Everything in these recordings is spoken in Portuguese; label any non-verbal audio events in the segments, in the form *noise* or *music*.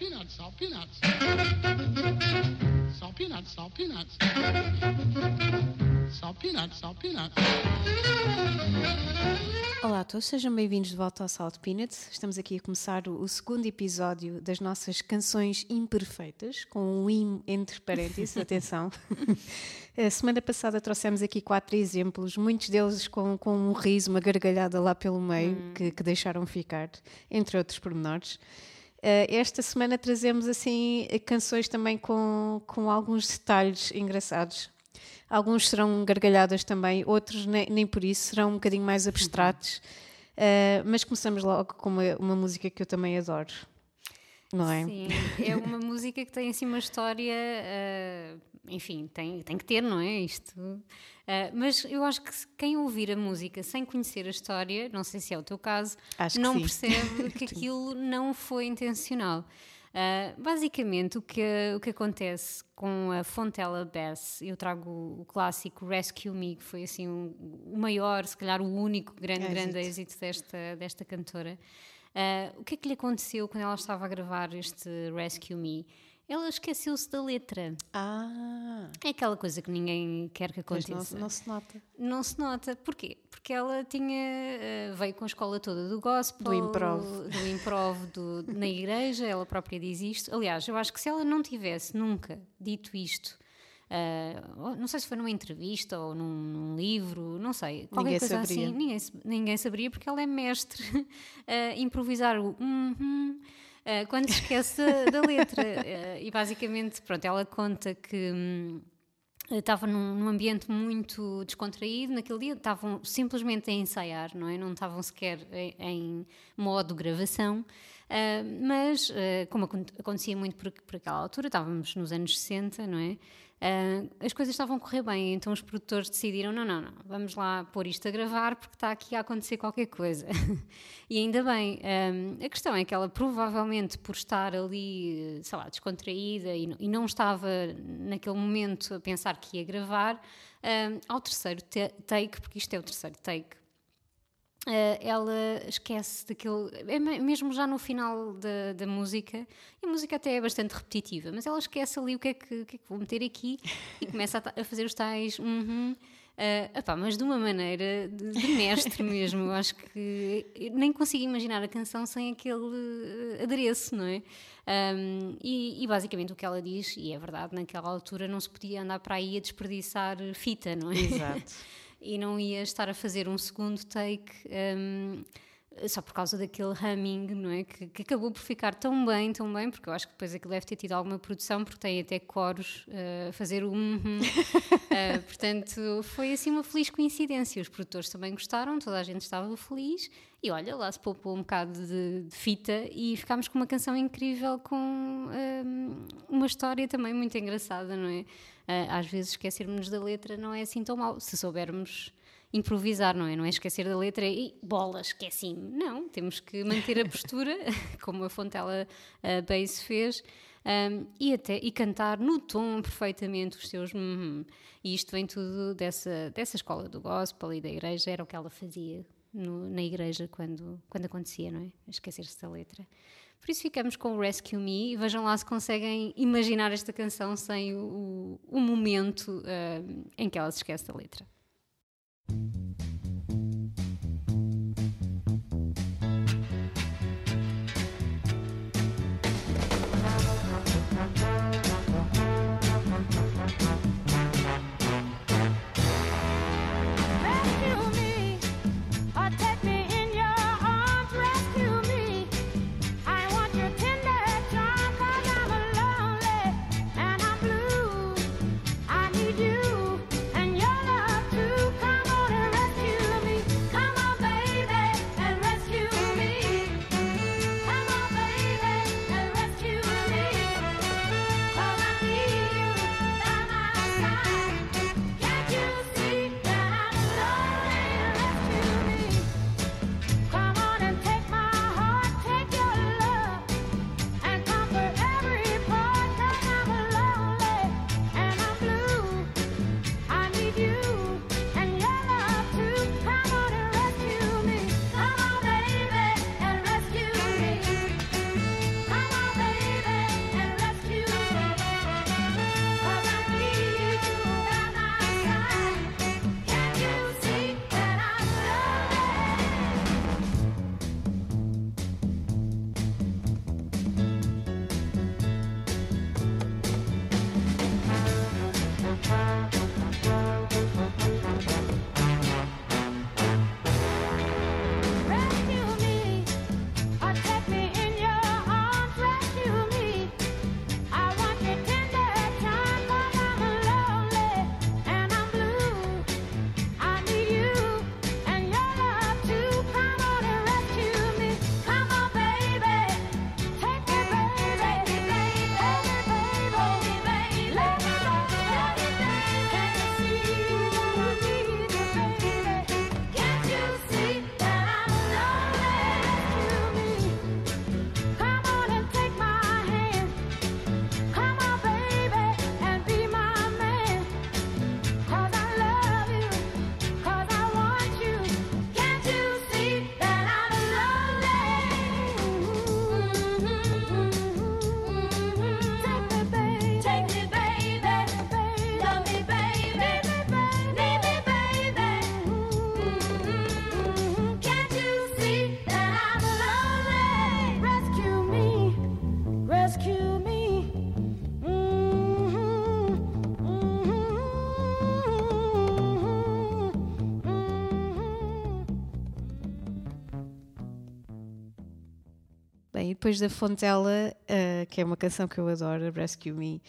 peanuts, salt peanuts. Salt peanuts, salt peanuts. Salt peanuts, salt peanuts. Olá a todos, sejam bem-vindos de volta ao Salt Peanuts. Estamos aqui a começar o, o segundo episódio das nossas canções imperfeitas, com um im entre parênteses, *laughs* atenção. a semana passada trouxemos aqui quatro exemplos, muitos deles com, com um riso, uma gargalhada lá pelo meio, que, que deixaram ficar, entre outros pormenores. Uh, esta semana trazemos assim canções também com, com alguns detalhes engraçados. Alguns serão gargalhadas também, outros nem, nem por isso, serão um bocadinho mais abstratos. Uh, mas começamos logo com uma, uma música que eu também adoro não é? Sim, é uma música que tem assim uma história, uh, enfim, tem, tem que ter, não é? Isto. Uh, mas eu acho que quem ouvir a música sem conhecer a história, não sei se é o teu caso, não sim. percebe *laughs* que aquilo não foi intencional. Uh, basicamente, o que, o que acontece com a Fontella Bass, eu trago o, clássico Rescue Me, que foi assim um, o maior, se calhar o único grande, é grande êxito desta, desta cantora. Uh, o que é que lhe aconteceu quando ela estava a gravar este Rescue Me? Ela esqueceu-se da letra. Ah! É aquela coisa que ninguém quer que aconteça. Não, não, se nota. Não se nota. Porquê? Porque ela tinha, uh, veio com a escola toda do gospel, do improv, do improv do, na igreja, ela própria diz isto. Aliás, eu acho que se ela não tivesse nunca dito isto Uh, não sei se foi numa entrevista ou num, num livro, não sei. Qualquer ninguém coisa saberia. assim. Ninguém, ninguém saberia porque ela é mestre a *laughs* improvisar o uh -huh, uh, quando se esquece da letra. Uh, e basicamente, pronto, ela conta que. Hum, estava num, num, ambiente muito descontraído naquele dia, estavam simplesmente a ensaiar, não é? Não estavam sequer em, em modo gravação, uh, mas uh, como acontecia muito por, por, aquela altura, estávamos nos anos 60, não é? Uh, as coisas estavam a correr bem, então os produtores decidiram: não, não, não, vamos lá pôr isto a gravar porque está aqui a acontecer qualquer coisa. *laughs* e ainda bem, um, a questão é que ela provavelmente, por estar ali, sei lá, descontraída e, e não estava naquele momento a pensar que ia gravar, um, ao terceiro take, porque isto é o terceiro take, ela esquece daquele. É mesmo já no final da, da música, e a música até é bastante repetitiva, mas ela esquece ali o que é que, que, é que vou meter aqui e começa a, a fazer os tais. Uh uh, epá, mas de uma maneira de, de mestre mesmo. Eu acho que nem consigo imaginar a canção sem aquele adereço, não é? Um, e, e, basicamente o que ela diz, e é verdade, naquela altura não se podia andar para aí a desperdiçar fita, não é? Exato. *laughs* e não ia estar a fazer um segundo take um, só por causa daquele humming, não é? Que, que, acabou por ficar tão bem, tão bem, porque eu acho que depois aquilo deve ter tido alguma produção, porque tem até coros uh, a fazer o um, uh, *laughs* portanto, foi assim uma feliz coincidência. Os produtores também gostaram, toda a gente estava feliz e olha, lá se poupou um bocado de, de fita e ficámos com uma canção incrível com um, uma história também muito engraçada, não é? Às vezes esquecermos da letra não é assim tão mal, se soubermos improvisar, não é? Não é esquecer da letra e bola, esqueci-me. Não, temos que manter a postura, *laughs* como a Fontela uh, Bass fez, um, e, até, e cantar no tom perfeitamente os seus. Mm, e isto vem tudo dessa, dessa escola do gospel e da igreja, era o que ela fazia no, na igreja quando, quando acontecia, não é? Esquecer-se da letra. Por isso ficamos com o Rescue Me e vejam lá se conseguem imaginar esta canção sem o, o, momento uh, em que ela se esquece da letra. Depois da Fontela, uh, que é uma canção que eu adoro, Rescue Me,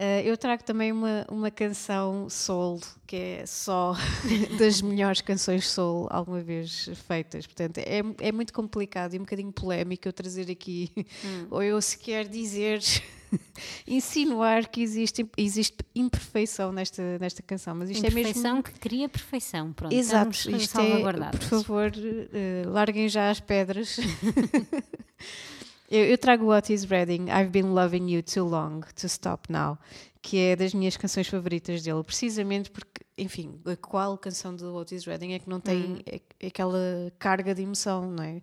Uh, eu trago também uma, uma canção soul, que é só *laughs* das melhores canções soul alguma vez feitas. Portanto, é, é muito complicado e um bocadinho polémico eu trazer aqui, hum. ou eu sequer dizer, *laughs* insinuar que existe, existe imperfeição nesta, nesta canção. Mas isto imperfeição é mesmo. que cria perfeição. Pronto, Exato, isto é. Por favor, uh, larguem já as pedras. *laughs* Eu, eu, trago What Is Reading, I've Been Loving You Too Long to Stop Now, que é das minhas canções favoritas dele, precisamente porque, enfim, qual canção do What Is Reading é que não tem hum. aquela carga de emoção, não é?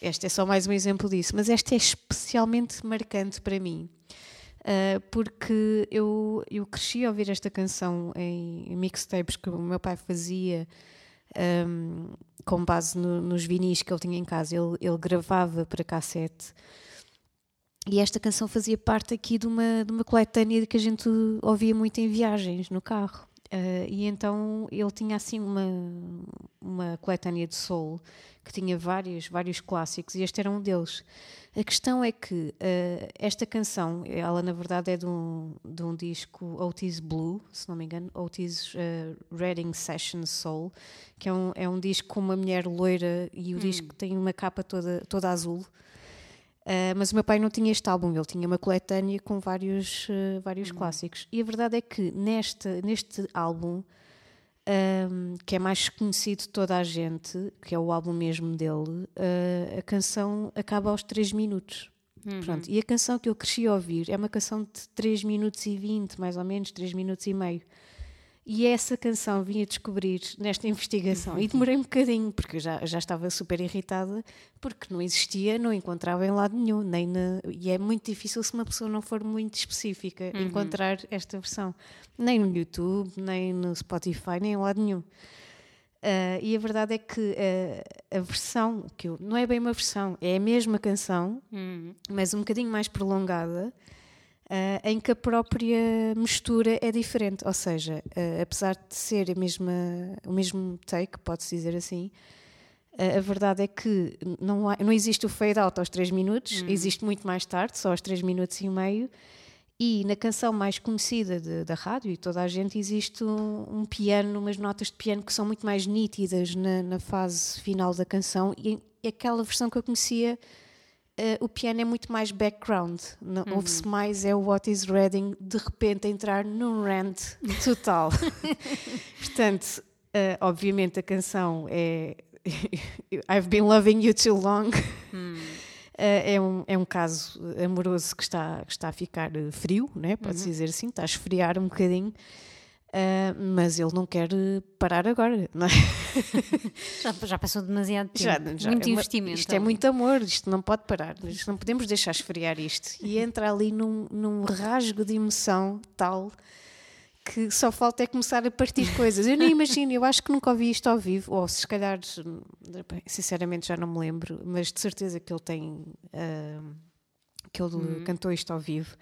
Este é só mais um exemplo disso, mas esta é especialmente marcante para mim. Uh, porque eu, eu cresci a ouvir esta canção em, em mixtapes que o meu pai fazia um, com base no, nos vinis que ele tinha em casa. Ele, ele gravava para cassete e esta canção fazia parte aqui de uma, de uma coletânea que a gente ouvia muito em viagens, no carro. Uh, e então ele tinha assim uma, uma coletânea de soul que tinha vários, vários clássicos e este era um deles. A questão é que uh, esta canção, ela na verdade é de um, de um disco Otis Blue, se não me engano, Otis uh, Reading Session Soul, que é um, é um disco com uma mulher loira e o hum. disco tem uma capa toda, toda azul. Uh, mas o meu pai não tinha este álbum, ele tinha uma coletânea com vários, uh, vários uhum. clássicos. E a verdade é que neste, neste álbum, um, que é mais conhecido de toda a gente, que é o álbum mesmo dele, uh, a canção acaba aos 3 minutos. Uhum. Pronto. E a canção que eu cresci a ouvir é uma canção de 3 minutos e 20, mais ou menos, 3 minutos e meio. E essa canção vim a descobrir nesta investigação. E *laughs* demorei um bocadinho, porque já, já estava super irritada, porque não existia, não encontrava em lado nenhum. Nem na, e é muito difícil, se uma pessoa não for muito específica, uhum. encontrar esta versão. Nem no YouTube, nem no Spotify, nem em lado nenhum. Uh, e a verdade é que uh, a versão, que eu, não é bem uma versão, é a mesma canção, uhum. mas um bocadinho mais prolongada Uh, em que a própria mistura é diferente, ou seja, uh, apesar de ser a mesma, o mesmo take, pode-se dizer assim, uh, a verdade é que não, há, não existe o fade out aos 3 minutos, uhum. existe muito mais tarde, só aos 3 minutos e meio, e na canção mais conhecida de, da rádio e toda a gente existe um, um, piano, umas notas de piano que são muito mais nítidas na, na fase final da canção, e aquela versão que eu conhecia uh, o piano é muito mais background. Não, uhum. Ouve-se mais é o What is Reading de repente entrar num rant total. *laughs* Portanto, uh, obviamente a canção é *laughs* I've been loving you too long. Hum. Uh, é, um, é um caso amoroso que está, que está a ficar frio, né? pode-se uhum. dizer assim, está a esfriar um bocadinho. Uh, mas ele não quer parar agora, não é? *laughs* já, já, passou demasiado tempo, já, já, muito é investimento. Isto é muito amor, isto não pode parar, não podemos deixar esfriar isto. E entra ali num, num rasgo de emoção tal que só falta é começar a partir coisas. Eu nem imagino, eu acho que nunca ouvi isto ao vivo, ou se calhar, sinceramente já não me lembro, mas de certeza que ele tem, uh, que ele uhum. cantou isto ao vivo.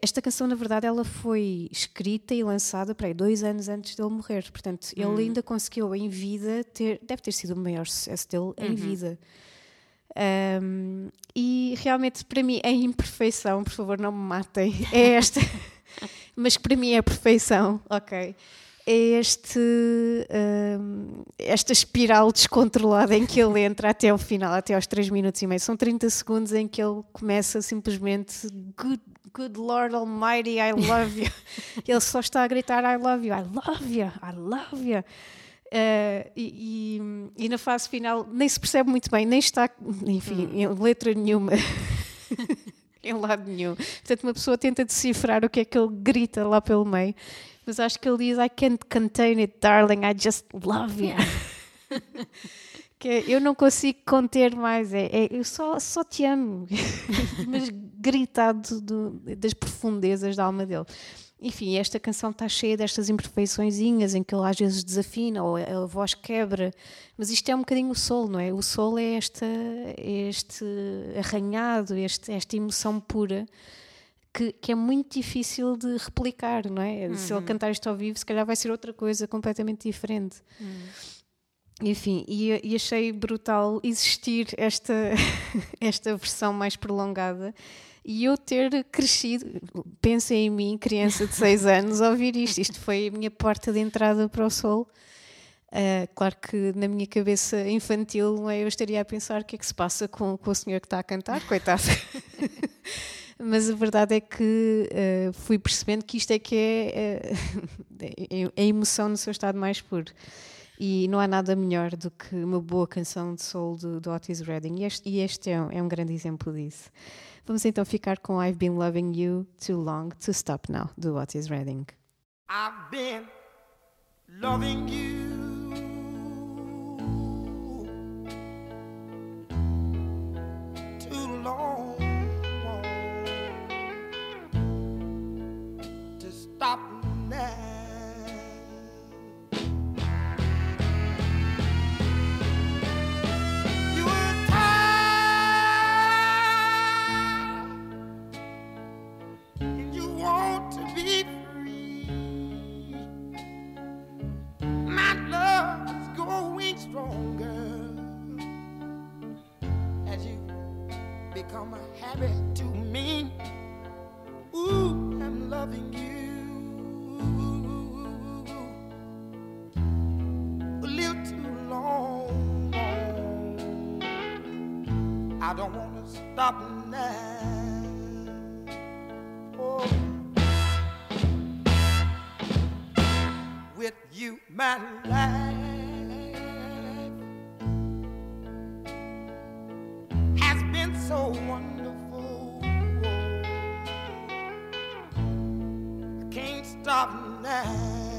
Esta canção, na verdade, ela foi escrita e lançada para dois anos antes dele morrer. Portanto, ele hum. ainda conseguiu em vida ter. Deve ter sido o maior sucesso dele uhum. em vida. Um, e realmente, para mim, a imperfeição, por favor, não me matem, é esta. *laughs* Mas para mim é a perfeição, ok? É este, um, esta espiral descontrolada em que ele entra até o final, até aos 3 minutos e meio. São 30 segundos em que ele começa simplesmente good Good Lord Almighty, I love you. *laughs* *laughs* Ele só está a gritar I love you, I love you, I love you. Uh, e, e, e, na fase final nem se percebe muito bem, nem está, enfim, hum. em letra nenhuma, *laughs* em lado nenhum. Portanto, uma pessoa tenta decifrar o que é que ele grita lá pelo meio, mas acho que ele diz I can't contain it, darling, I just love you. Que é, eu não consigo conter mais, é, é eu só, só te amo, *laughs* mas gritado do, das profundezas da alma dele. Enfim, esta canção está cheia destas imperfeiçõezinhas em que ele às vezes desafina ou a voz quebra, mas isto é um bocadinho o sol, não é? O sol é esta, este arranhado, este, esta emoção pura que, que, é muito difícil de replicar, não é? Uhum. Se ele uhum. cantar isto ao vivo, se calhar vai ser outra coisa completamente diferente. Uhum. Enfim, e, e achei brutal existir esta, *laughs* esta versão mais prolongada e eu ter crescido, pensem em mim, criança de 6 anos, a ouvir isto. Isto foi a minha porta de entrada para o sol. Uh, claro que na minha cabeça infantil é, eu estaria a pensar o que é que se passa com, com o senhor que está a cantar, coitado. *laughs* Mas a verdade é que uh, fui percebendo que isto é que é uh, *laughs* a emoção no seu estado mais puro. E não há nada melhor do que uma boa canção de soul do, do Otis Redding. E este, e este é, um, é um grande exemplo disso. Vamos então ficar com I've Been Loving You Too Long to Stop Now, do Otis Redding. I've been loving you to now. Oh. With you, my life has been so wonderful. I can't stop now.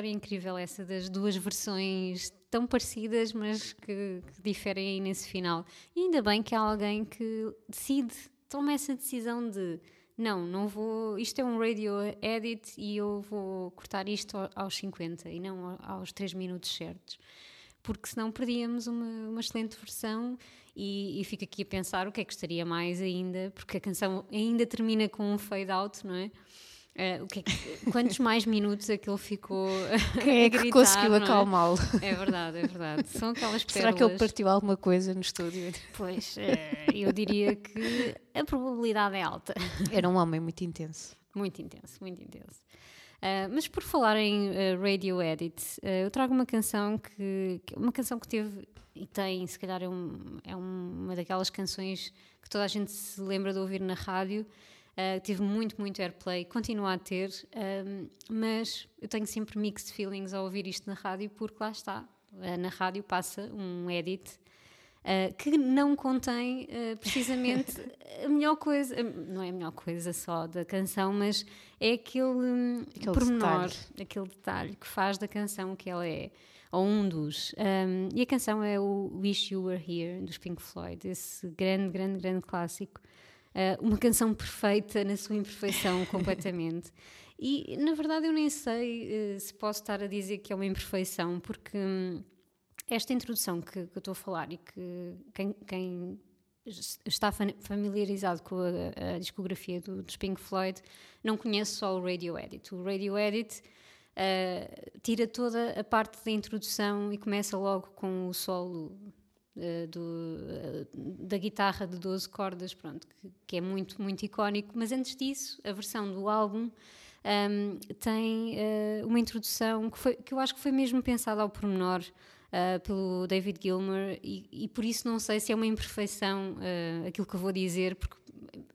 História incrível essa das duas versões tão parecidas, mas que, que diferem aí nesse final. E ainda bem que há alguém que decide, toma essa decisão de não, não vou, isto é um radio edit e eu vou cortar isto ao- aos 50 e não ao- aos 3 minutos certos. Porque senão perdíamos uma, uma excelente versão e, e fico aqui a pensar o que é que gostaria mais ainda, porque a canção ainda termina com um fade out, não é? Eh, que é que- quantos mais minutos aquilo ficou *laughs* Quem é que gritar, conseguiu é? acalmá-lo? É verdade, é verdade. São aquelas pérolas. Será que ele partiu alguma coisa no estúdio? Pois, eh, eu diria que a probabilidade é alta. Era um homem muito intenso. Muito intenso, muito intenso. Uh, mas por falar em radio edit, eu trago uma canção que, que uma canção que teve e tem, se calhar é, um, é uma daquelas canções que toda a gente se lembra de ouvir na rádio. Tive muito, muito airplay, continua a ter, mas eu tenho sempre mixed feelings ao ouvir isto na rádio, porque lá está, na rádio passa um edit Uh, que não contém uh, precisamente *laughs* a melhor coisa, não é a melhor coisa só da canção, mas é aquele, um, aquele pormenor, detalhe. aquele detalhe que faz da canção o que ela é, ou um dos. Um, e a canção é o Wish You Were Here, dos Pink Floyd, esse grande, grande, grande clássico. Uh, uma canção perfeita na sua imperfeição *laughs* completamente. E na verdade eu nem sei se posso estar a dizer que é uma imperfeição, porque. Um, esta introdução que, que eu estou a falar e que quem, quem está familiarizado com a, a discografia do, dos Pink Floyd não conhece só o Radio Edit. O Radio Edit uh, tira toda a parte da introdução e começa logo com o solo uh, do, uh, da guitarra de 12 cordas, pronto, que, que, é muito, muito icónico. Mas antes disso, a versão do álbum um, tem uma introdução que, foi, que eu acho que foi mesmo pensada ao pormenor uh, pelo David Gilmer, e, e, por isso não sei se é uma imperfeição uh, aquilo que eu vou dizer, porque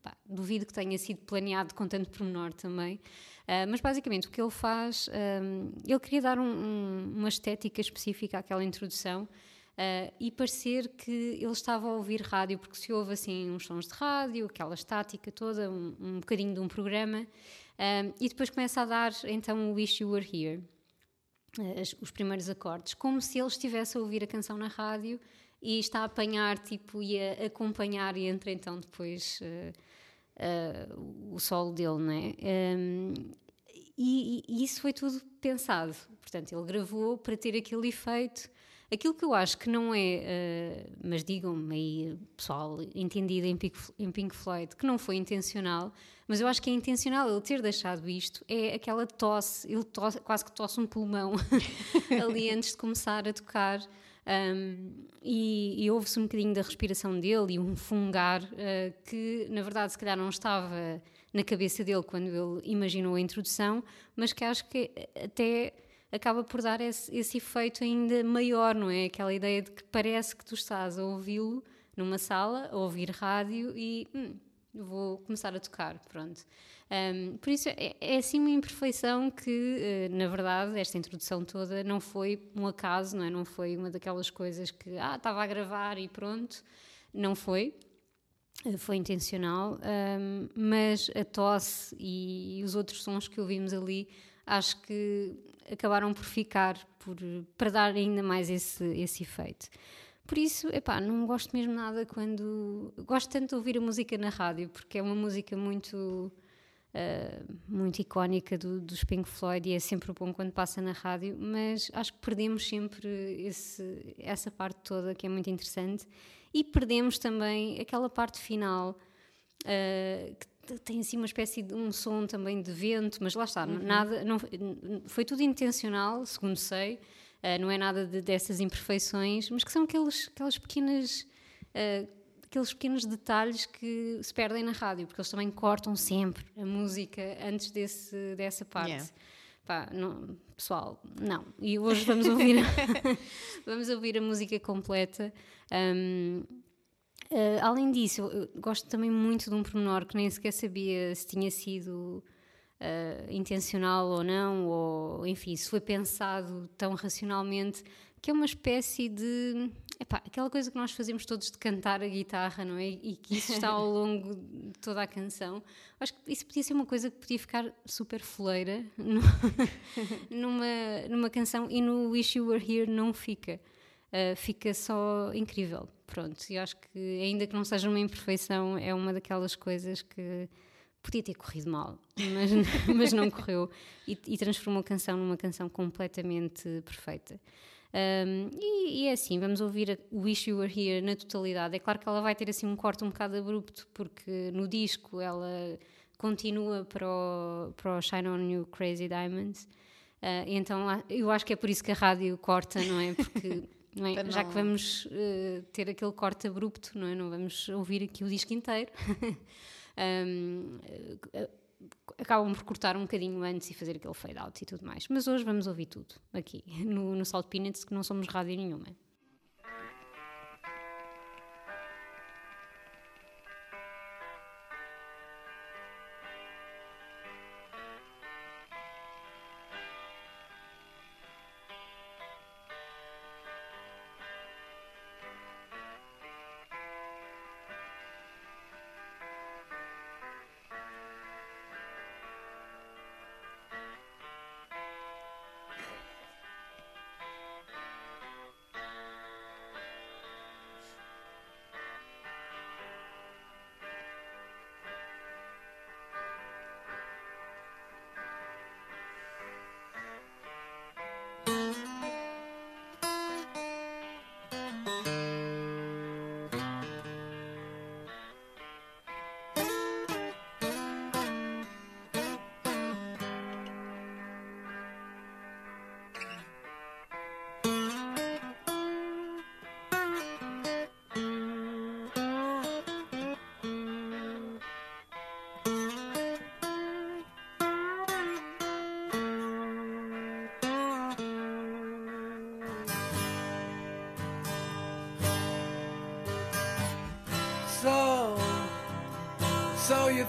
pá, duvido que tenha sido planeado com tanto pormenor também. Uh, mas basicamente o que ele faz, um, ele queria dar um, uma estética específica àquela introdução. Uh, e parecer que ele estava a ouvir rádio, porque se ouve assim uns sons de rádio, aquela estática toda, um, um bocadinho de um programa, e depois começa a dar então o Wish You Were Here os primeiros acordes, como se ele estivesse a ouvir a canção na rádio e está a apanhar tipo, e a acompanhar, e entra então depois o solo dele, não é? Um, e, e, isso foi tudo pensado. Portanto, ele gravou para ter aquele efeito. Aquilo que eu acho que não é, uh, mas digam-me aí, pessoal entendido em Pink, em Pink Floyd, que não foi intencional, mas eu acho que é intencional ele ter deixado isto. É aquela tosse, ele tosse, quase que tosse um pulmão *laughs* ali antes de começar a tocar. Um, e, e ouve-se um bocadinho da respiração dele e um fungar uh, que, na verdade, se calhar não estava na cabeça dele quando ele imaginou a introdução, mas que acho que até acaba por dar esse, esse efeito ainda maior, não é? Aquela ideia de que parece que tu estás a ouvi-lo numa sala, a ouvir rádio e hum, vou começar a tocar, pronto. Um, por isso é, é assim uma imperfeição que, uh, na verdade, esta introdução toda não foi um acaso, não é? Não foi uma daquelas coisas que, ah, estava a gravar e pronto. Não foi. Uh, foi intencional, um, mas a tosse e os outros sons que ouvimos ali acho que acabaram por ficar por, para dar ainda mais esse, esse efeito. Por isso, epá, não gosto mesmo nada quando. Gosto tanto de ouvir a música na rádio, porque é uma música muito. Uh, muito icónica do, dos Pink Floyd e é sempre bom quando passa na rádio, mas acho que perdemos sempre esse, essa parte toda que é muito interessante e perdemos também aquela parte final uh, que tem assim uma espécie de um som também de vento, mas lá está, uhum. nada, não, foi tudo intencional, segundo sei, uh, não é nada de, dessas imperfeições, mas que são aqueles, aquelas pequenas. Uh, aqueles pequenos detalhes que se perdem na rádio, porque eles também cortam sempre a música antes desse, dessa parte. Yeah. Pá, não, pessoal, não. E hoje vamos ouvir, *laughs* vamos ouvir a música completa. Um, uh, além disso, eu, eu gosto também muito de um pormenor que nem sequer sabia se tinha sido uh, intencional ou não, ou enfim, se foi pensado tão racionalmente, que é uma espécie de. Epá, aquela coisa que nós fazemos todos de cantar a guitarra, não é? E que isso está ao *laughs* longo de toda a canção. Acho que isso podia ser uma coisa que podia ficar super foleira *laughs* *laughs* numa, numa canção e no Wish You Were Here não fica. Uh, fica só incrível. Pronto, e acho que, ainda que não seja uma imperfeição, é uma daquelas coisas que podia ter corrido mal, mas, *laughs* mas não correu e, e, transformou a canção numa canção completamente perfeita. Um, e, e, é assim, vamos ouvir o Wish You Were Here na totalidade. É claro que ela vai ter assim um corte um bocado abrupto, porque no disco ela continua para o, para o Shine On You Crazy Diamonds. Uh, então eu acho que é por isso que a rádio corta, não é? Porque é? Não... Já que vamos uh, ter aquele corte abrupto, não, é? não vamos ouvir aqui o disco inteiro. *laughs* um, eh, acabam por cortar um bocadinho antes e fazer aquele fade out e tudo mais. Mas hoje vamos ouvir tudo aqui *laughs* no, no Salt Peanuts, que não somos rádio nenhuma.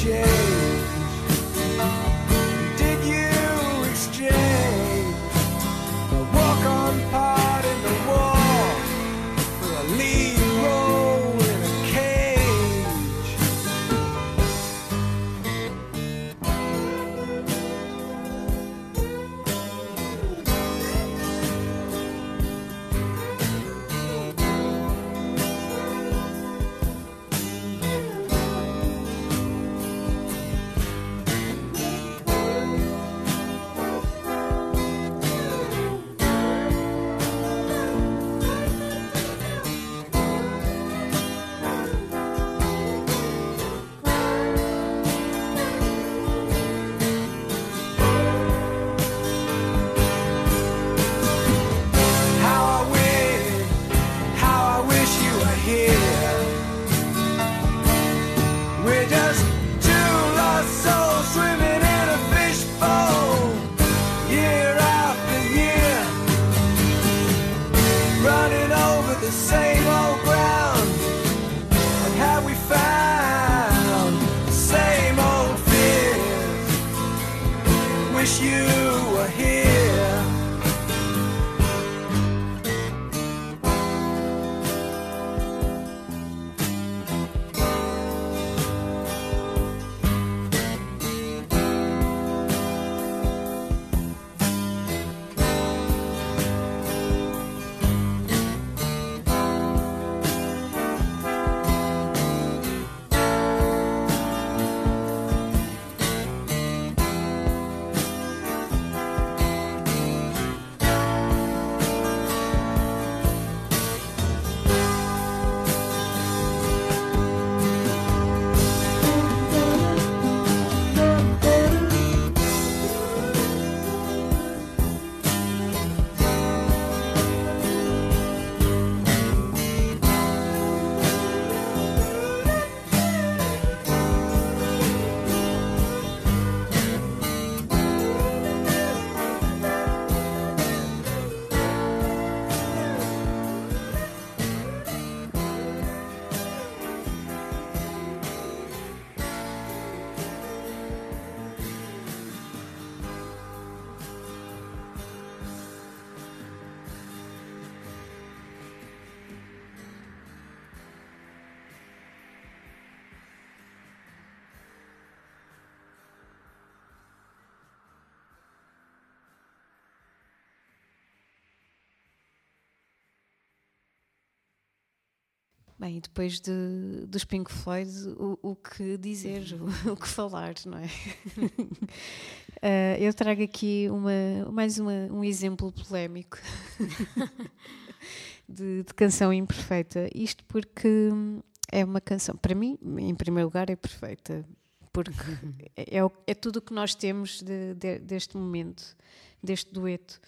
change. Bem, e depois de, dos Pink Floyd, o, o que dizer, o, *laughs* o que falar, não é? Uh, *laughs* eu trago aqui uma, mais uma, um exemplo polémico *laughs* de, de, canção imperfeita. Isto porque é uma canção, para mim, em primeiro lugar, é perfeita. Porque é, é, é tudo o que nós temos de, de, deste momento, deste dueto.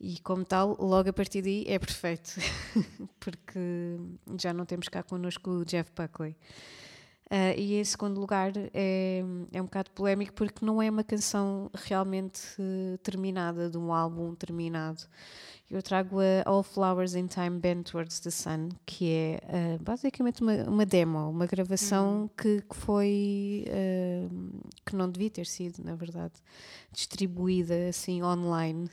E como tal, logo a partir daí é perfeito, *laughs* porque já não temos cá connosco o Jeff Buckley. Uh, e em segundo lugar é, é um bocado polémico porque não é uma canção realmente uh, terminada, de um álbum terminado. Eu trago a All Flowers in Time Bend Towards the Sun, que é uh, basicamente uma, uma, demo, uma gravação uhum. que, que, foi. que não devia ter sido, na verdade, distribuída assim online.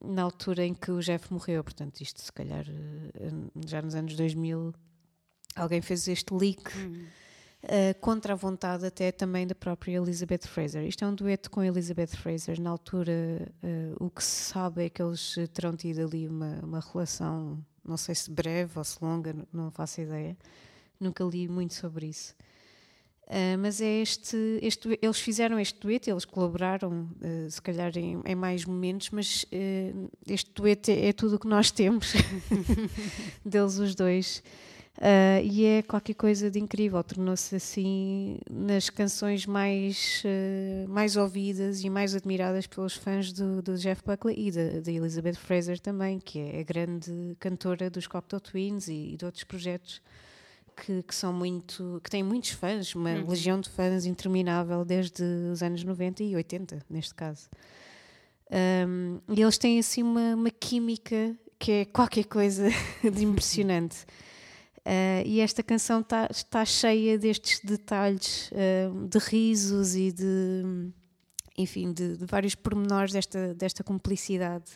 Na altura em que o Jeff morreu, portanto, isto se calhar já nos anos 2000 alguém fez este leak uhum. uh, contra a vontade até também da própria Elizabeth Fraser. Isto é um dueto com Elizabeth Fraser. Na altura, uh, o que se sabe é que eles terão tido ali uma, uma relação, não sei se breve ou se longa, não faço ideia. Nunca li muito sobre isso. Uh, mas é este, este, eles fizeram este dueto, eles colaboraram, uh, se calhar em, em, mais momentos, mas uh, este dueto é, é tudo o que nós temos *laughs* deles os dois. E é qualquer coisa de incrível, tornou-se assim nas canções mais, mais ouvidas e mais admiradas pelos fãs do, do Jeff Buckley e da Elizabeth Fraser também, que é a grande cantora dos Cocteau Twins e, e de outros projetos que, que, são muito que têm muitos fãs, uma uhum. legião de fãs interminável desde os anos 90 e 80, neste caso. Um, e eles têm assim uma, uma química que é qualquer coisa *laughs* de impressionante. Uh, e esta canção está tá cheia destes detalhes uh, de risos e de, enfim, de, de, vários pormenores desta, desta cumplicidade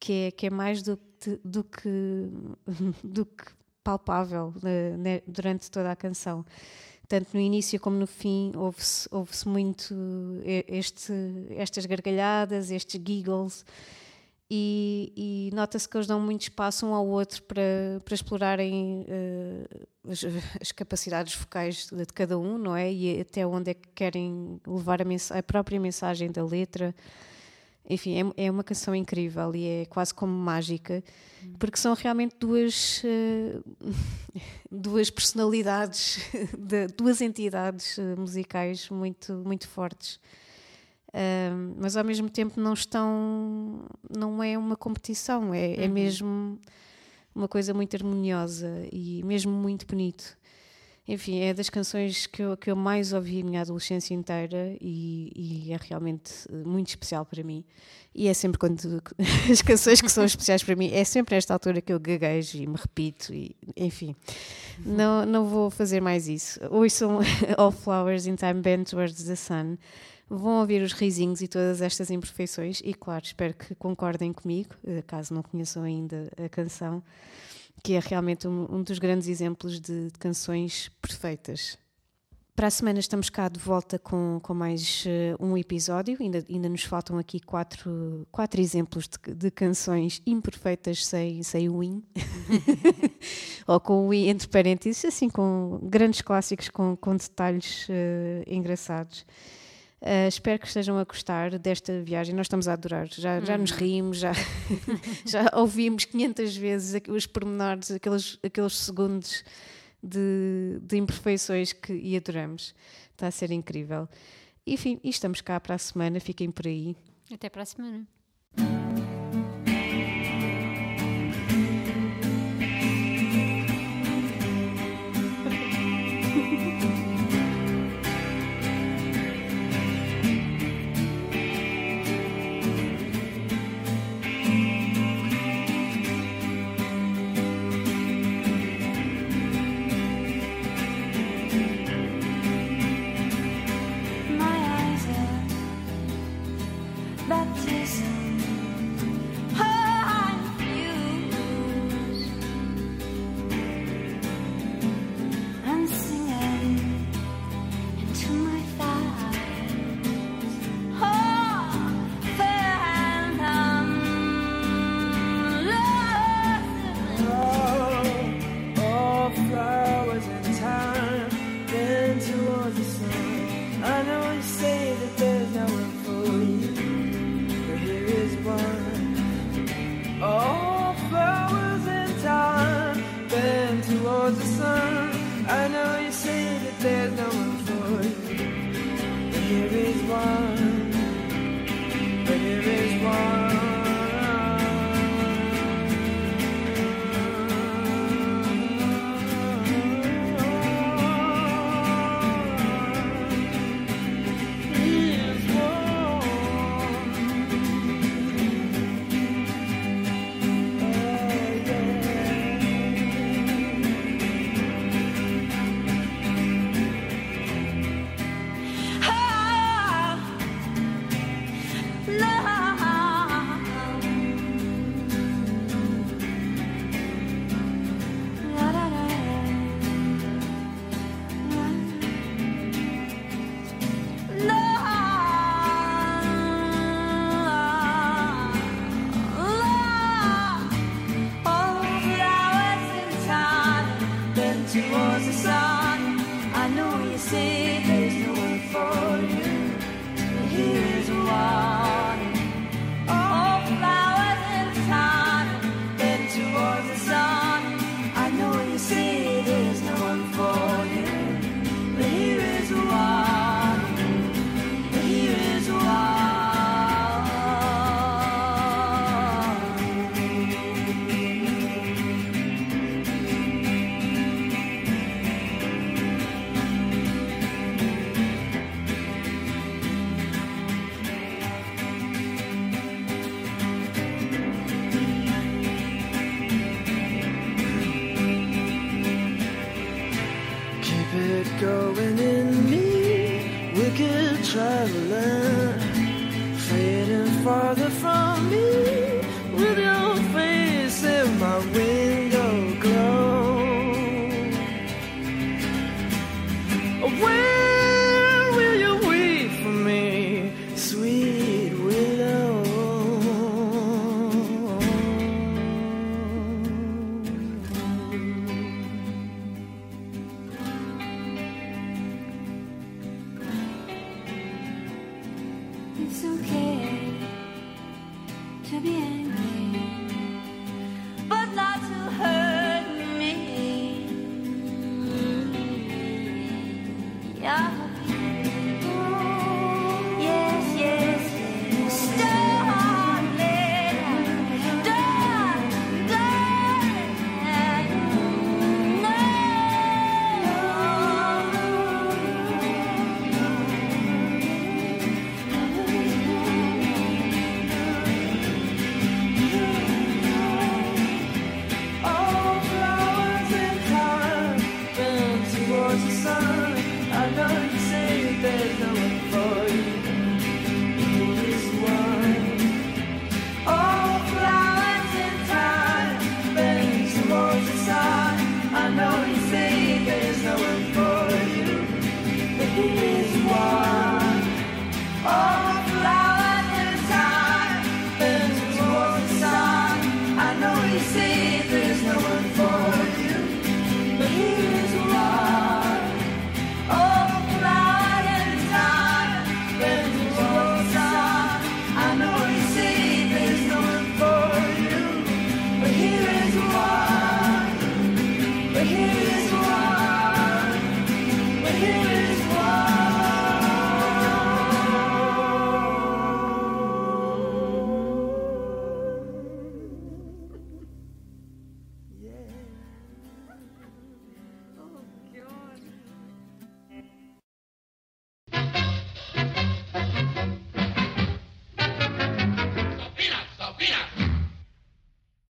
que é, que é mais do, de, do, que, do que *laughs* palpável uh, né, durante toda a canção. Tanto no início como no fim ouve-se ouve muito este, estas gargalhadas, estes giggles e, e nota-se que eles dão muito espaço um ao outro para, para explorarem uh, as, as, capacidades vocais de, de, cada um, não é? E até onde é que querem levar a, a própria mensagem da letra. Enfim, é, é, uma canção incrível e é quase como mágica, porque são realmente duas, uh, *laughs* duas personalidades, *laughs* de, duas entidades uh, musicais muito, muito fortes mas ao mesmo tempo não estão. não é uma competição, é, é uhum. é mesmo uma coisa muito harmoniosa e mesmo muito bonito. Enfim, é das canções que eu, que eu mais ouvi a minha adolescência inteira e, e, é realmente muito especial para mim. E é sempre quando *laughs* as canções que são *laughs* especiais para mim, é sempre esta altura que eu gaguejo e me repito, e, enfim. Não, não vou fazer mais isso. Hoje são *laughs* All Flowers in Time Bent Towards the Sun vão ouvir os risinhos e todas estas imperfeições e, claro, espero que concordem comigo, eh, caso não conheçam ainda a canção, que é realmente um, um dos grandes exemplos de, de, canções perfeitas. Para a semana estamos cá de volta com, com mais uh, um episódio, ainda, ainda nos faltam aqui quatro, quatro exemplos de, de canções imperfeitas sem, sem o in, *laughs* ou com o in entre parênteses, assim com grandes clássicos com, com detalhes uh, engraçados. Uh, espero que estejam a gostar desta viagem. Nós estamos a adorar. Já, já nos uhum. rimos, já, *laughs* *laughs* já ouvimos 500 vezes os pormenores, aqueles, aqueles segundos de, de imperfeições que e adoramos. Está a ser incrível. Enfim, e estamos cá para a semana. Fiquem por aí. Até para a semana.